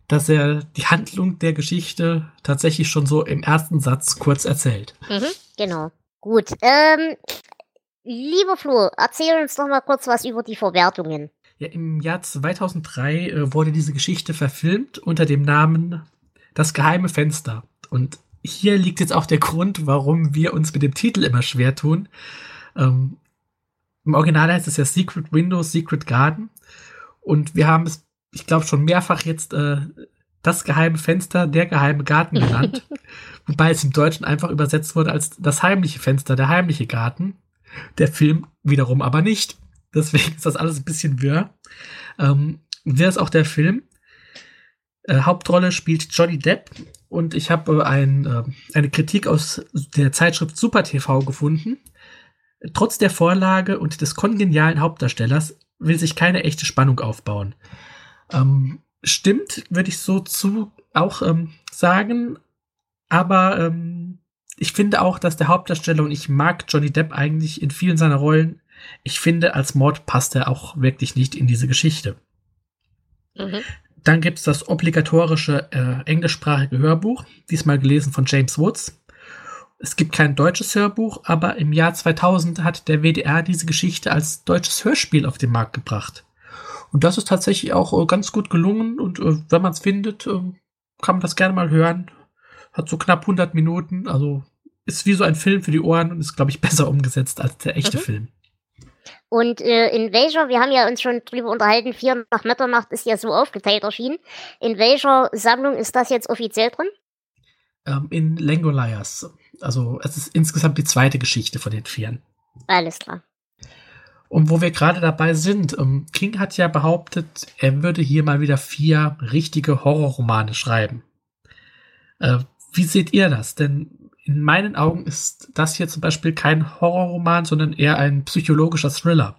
dass er die Handlung der Geschichte tatsächlich schon so im ersten Satz kurz erzählt. Mhm, genau. Gut. Ähm, lieber Flo, erzähl uns doch mal kurz was über die Verwertungen. Ja, Im Jahr 2003 äh, wurde diese Geschichte verfilmt unter dem Namen Das geheime Fenster. Und hier liegt jetzt auch der Grund, warum wir uns mit dem Titel immer schwer tun. Ähm, Im Original heißt es ja Secret Window, Secret Garden. Und wir haben es, ich glaube, schon mehrfach jetzt äh, das geheime Fenster, der geheime Garten genannt. Wobei es im Deutschen einfach übersetzt wurde als das heimliche Fenster, der heimliche Garten. Der Film wiederum aber nicht. Deswegen ist das alles ein bisschen wirr. Ähm, wirr ist auch der Film. Äh, Hauptrolle spielt Johnny Depp und ich habe äh, ein, äh, eine Kritik aus der Zeitschrift Super TV gefunden. Trotz der Vorlage und des kongenialen Hauptdarstellers will sich keine echte Spannung aufbauen. Ähm, stimmt, würde ich so zu auch ähm, sagen, aber ähm, ich finde auch, dass der Hauptdarsteller und ich mag Johnny Depp eigentlich in vielen seiner Rollen. Ich finde, als Mord passt er auch wirklich nicht in diese Geschichte. Mhm. Dann gibt es das obligatorische äh, englischsprachige Hörbuch, diesmal gelesen von James Woods. Es gibt kein deutsches Hörbuch, aber im Jahr 2000 hat der WDR diese Geschichte als deutsches Hörspiel auf den Markt gebracht. Und das ist tatsächlich auch äh, ganz gut gelungen und äh, wenn man es findet, äh, kann man das gerne mal hören. Hat so knapp 100 Minuten, also ist wie so ein Film für die Ohren und ist, glaube ich, besser umgesetzt als der echte Mhm. Film. Und äh, in welcher, wir haben ja uns schon drüber unterhalten, vier nach Mitternacht ist ja so aufgeteilt erschienen. In welcher Sammlung ist das jetzt offiziell drin? Ähm, in Langoliers. Also es ist insgesamt die zweite Geschichte von den Vieren. Alles klar. Und wo wir gerade dabei sind, ähm, King hat ja behauptet, er würde hier mal wieder vier richtige Horrorromane schreiben. Äh, wie seht ihr das? Denn in meinen Augen ist das hier zum Beispiel kein Horrorroman, sondern eher ein psychologischer Thriller.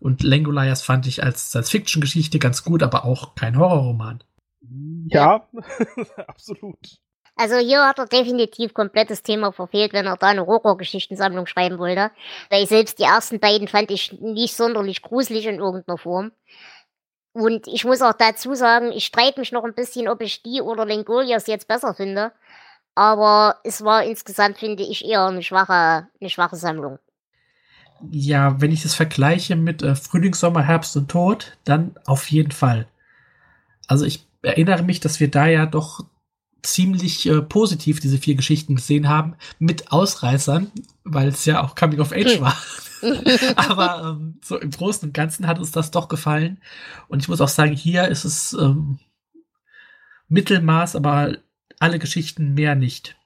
Und Langoliers fand ich als Science-Fiction-Geschichte ganz gut, aber auch kein Horrorroman. Ja, absolut. Also hier hat er definitiv komplettes Thema verfehlt, wenn er da eine Horrorgeschichtensammlung schreiben wollte. Weil selbst die ersten beiden fand ich nicht sonderlich gruselig in irgendeiner Form. Und ich muss auch dazu sagen, ich streite mich noch ein bisschen, ob ich die oder Langoliers jetzt besser finde. Aber es war insgesamt, finde ich, eher eine schwache, eine schwache Sammlung. Ja, wenn ich das vergleiche mit äh, Frühling, Sommer, Herbst und Tod, dann auf jeden Fall. Also ich erinnere mich, dass wir da ja doch ziemlich äh, positiv diese vier Geschichten gesehen haben, mit Ausreißern, weil es ja auch Coming of Age war. Aber ähm, so im Großen und Ganzen hat uns das doch gefallen. Und ich muss auch sagen, hier ist es ähm, Mittelmaß, aber alle Geschichten mehr nicht.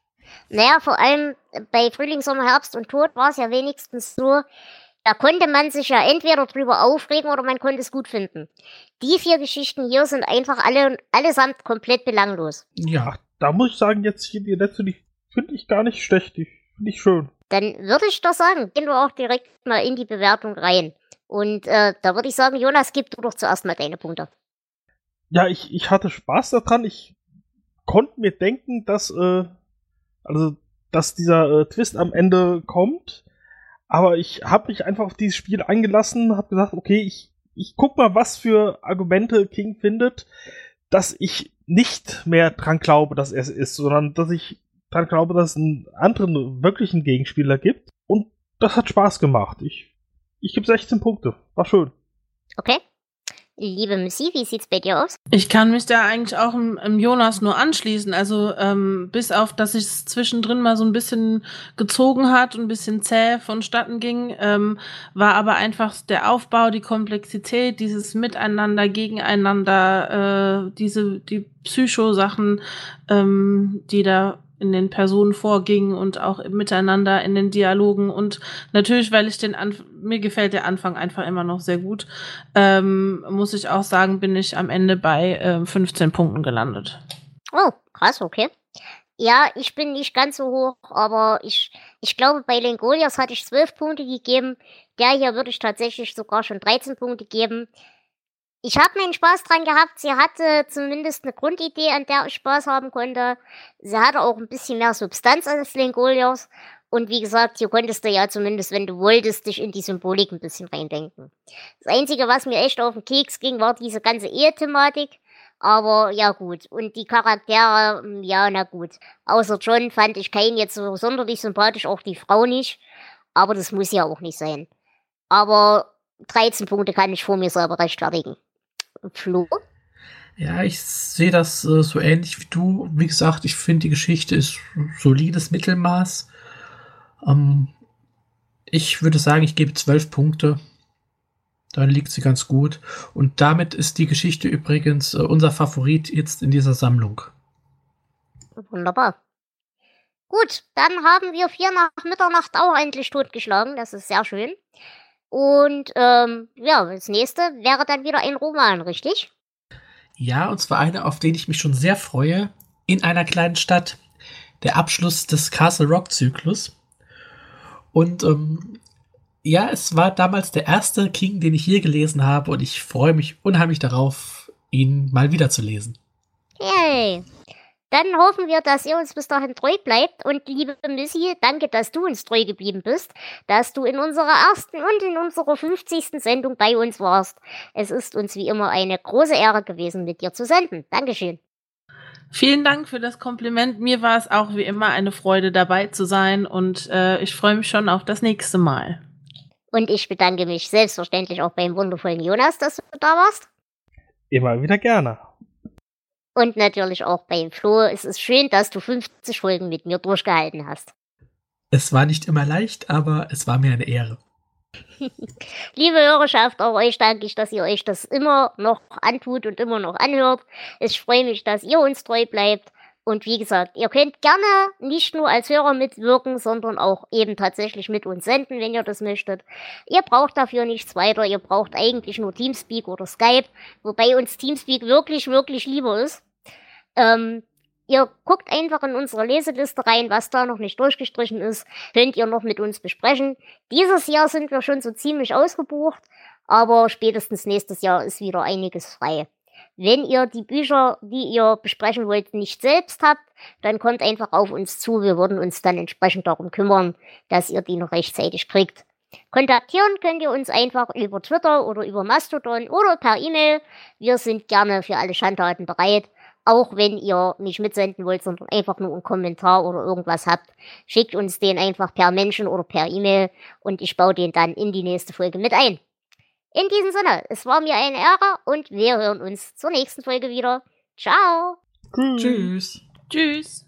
Naja, vor allem bei Frühling, Sommer, Herbst und Tod war es ja wenigstens so, da konnte man sich ja entweder drüber aufregen oder man konnte es gut finden. Die vier Geschichten hier sind einfach alle allesamt komplett belanglos. Ja, da muss ich sagen, jetzt hier die letzte, die finde ich gar nicht schlecht, die finde ich schön. Dann würde ich doch sagen, gehen wir auch direkt mal in die Bewertung rein. Und äh, da würde ich sagen, Jonas, gib du doch zuerst mal deine Punkte. Ja, ich, ich hatte Spaß daran. Ich konnte mir denken, dass, äh, also, dass dieser äh, Twist am Ende kommt. Aber ich habe mich einfach auf dieses Spiel eingelassen, habe gesagt, okay, ich, ich guck mal, was für Argumente King findet, dass ich nicht mehr dran glaube, dass er es ist, sondern dass ich dran glaube, dass es einen anderen wirklichen Gegenspieler gibt. Und das hat Spaß gemacht. Ich, ich gebe 16 Punkte. War schön. Okay. Liebe Missy, wie sieht's bei dir aus? Ich kann mich da eigentlich auch im, im Jonas nur anschließen. Also ähm, bis auf, dass es zwischendrin mal so ein bisschen gezogen hat und ein bisschen zäh vonstatten ging, ähm, war aber einfach der Aufbau, die Komplexität, dieses Miteinander, Gegeneinander, äh, diese die Psycho-Sachen, ähm, die da in den Personen vorging und auch miteinander in den Dialogen und natürlich, weil ich den Anf mir gefällt der Anfang einfach immer noch sehr gut, ähm, muss ich auch sagen, bin ich am Ende bei äh, 15 Punkten gelandet. Oh, krass, okay. Ja, ich bin nicht ganz so hoch, aber ich, ich glaube, bei Lengolias hatte ich 12 Punkte gegeben. Der hier würde ich tatsächlich sogar schon 13 Punkte geben. Ich habe meinen Spaß dran gehabt. Sie hatte zumindest eine Grundidee, an der ich Spaß haben konnte. Sie hatte auch ein bisschen mehr Substanz als Lengolios. Und wie gesagt, hier konntest du ja zumindest, wenn du wolltest, dich in die Symbolik ein bisschen reindenken. Das Einzige, was mir echt auf den Keks ging, war diese ganze Ehe-Thematik. Aber ja gut. Und die Charaktere, hm, ja, na gut. Außer John fand ich keinen jetzt so sonderlich sympathisch, auch die Frau nicht. Aber das muss ja auch nicht sein. Aber 13 Punkte kann ich vor mir selber rechtfertigen. Flo? Ja, ich sehe das äh, so ähnlich wie du. Wie gesagt, ich finde, die Geschichte ist solides Mittelmaß. Ähm, ich würde sagen, ich gebe zwölf Punkte. Dann liegt sie ganz gut. Und damit ist die Geschichte übrigens äh, unser Favorit jetzt in dieser Sammlung. Wunderbar. Gut, dann haben wir vier nach Mitternacht auch endlich totgeschlagen. Das ist sehr schön. Und ähm, ja, das nächste wäre dann wieder ein Roman, richtig? Ja, und zwar einer, auf den ich mich schon sehr freue. In einer kleinen Stadt. Der Abschluss des Castle Rock Zyklus. Und ähm, ja, es war damals der erste King, den ich je gelesen habe. Und ich freue mich unheimlich darauf, ihn mal wieder zu lesen. Yay! Dann hoffen wir, dass ihr uns bis dahin treu bleibt. Und liebe Missy, danke, dass du uns treu geblieben bist, dass du in unserer ersten und in unserer 50. Sendung bei uns warst. Es ist uns wie immer eine große Ehre gewesen, mit dir zu senden. Dankeschön. Vielen Dank für das Kompliment. Mir war es auch wie immer eine Freude dabei zu sein und äh, ich freue mich schon auf das nächste Mal. Und ich bedanke mich selbstverständlich auch beim wundervollen Jonas, dass du da warst. Immer wieder gerne. Und natürlich auch beim Flo. Es ist schön, dass du 50 Folgen mit mir durchgehalten hast. Es war nicht immer leicht, aber es war mir eine Ehre. Liebe Hörerschaft, auch euch danke ich, dass ihr euch das immer noch antut und immer noch anhört. Ich freue mich, dass ihr uns treu bleibt. Und wie gesagt, ihr könnt gerne nicht nur als Hörer mitwirken, sondern auch eben tatsächlich mit uns senden, wenn ihr das möchtet. Ihr braucht dafür nichts weiter. Ihr braucht eigentlich nur Teamspeak oder Skype, wobei uns Teamspeak wirklich, wirklich lieber ist. Ähm, ihr guckt einfach in unsere Leseliste rein, was da noch nicht durchgestrichen ist, könnt ihr noch mit uns besprechen. Dieses Jahr sind wir schon so ziemlich ausgebucht, aber spätestens nächstes Jahr ist wieder einiges frei. Wenn ihr die Bücher, die ihr besprechen wollt, nicht selbst habt, dann kommt einfach auf uns zu. Wir würden uns dann entsprechend darum kümmern, dass ihr die noch rechtzeitig kriegt. Kontaktieren könnt ihr uns einfach über Twitter oder über Mastodon oder per E-Mail. Wir sind gerne für alle Schandtaten bereit. Auch wenn ihr nicht mitsenden wollt, sondern einfach nur einen Kommentar oder irgendwas habt, schickt uns den einfach per Menschen oder per E-Mail und ich baue den dann in die nächste Folge mit ein. In diesem Sinne, es war mir eine Ehre und wir hören uns zur nächsten Folge wieder. Ciao! Tschüss. Tschüss.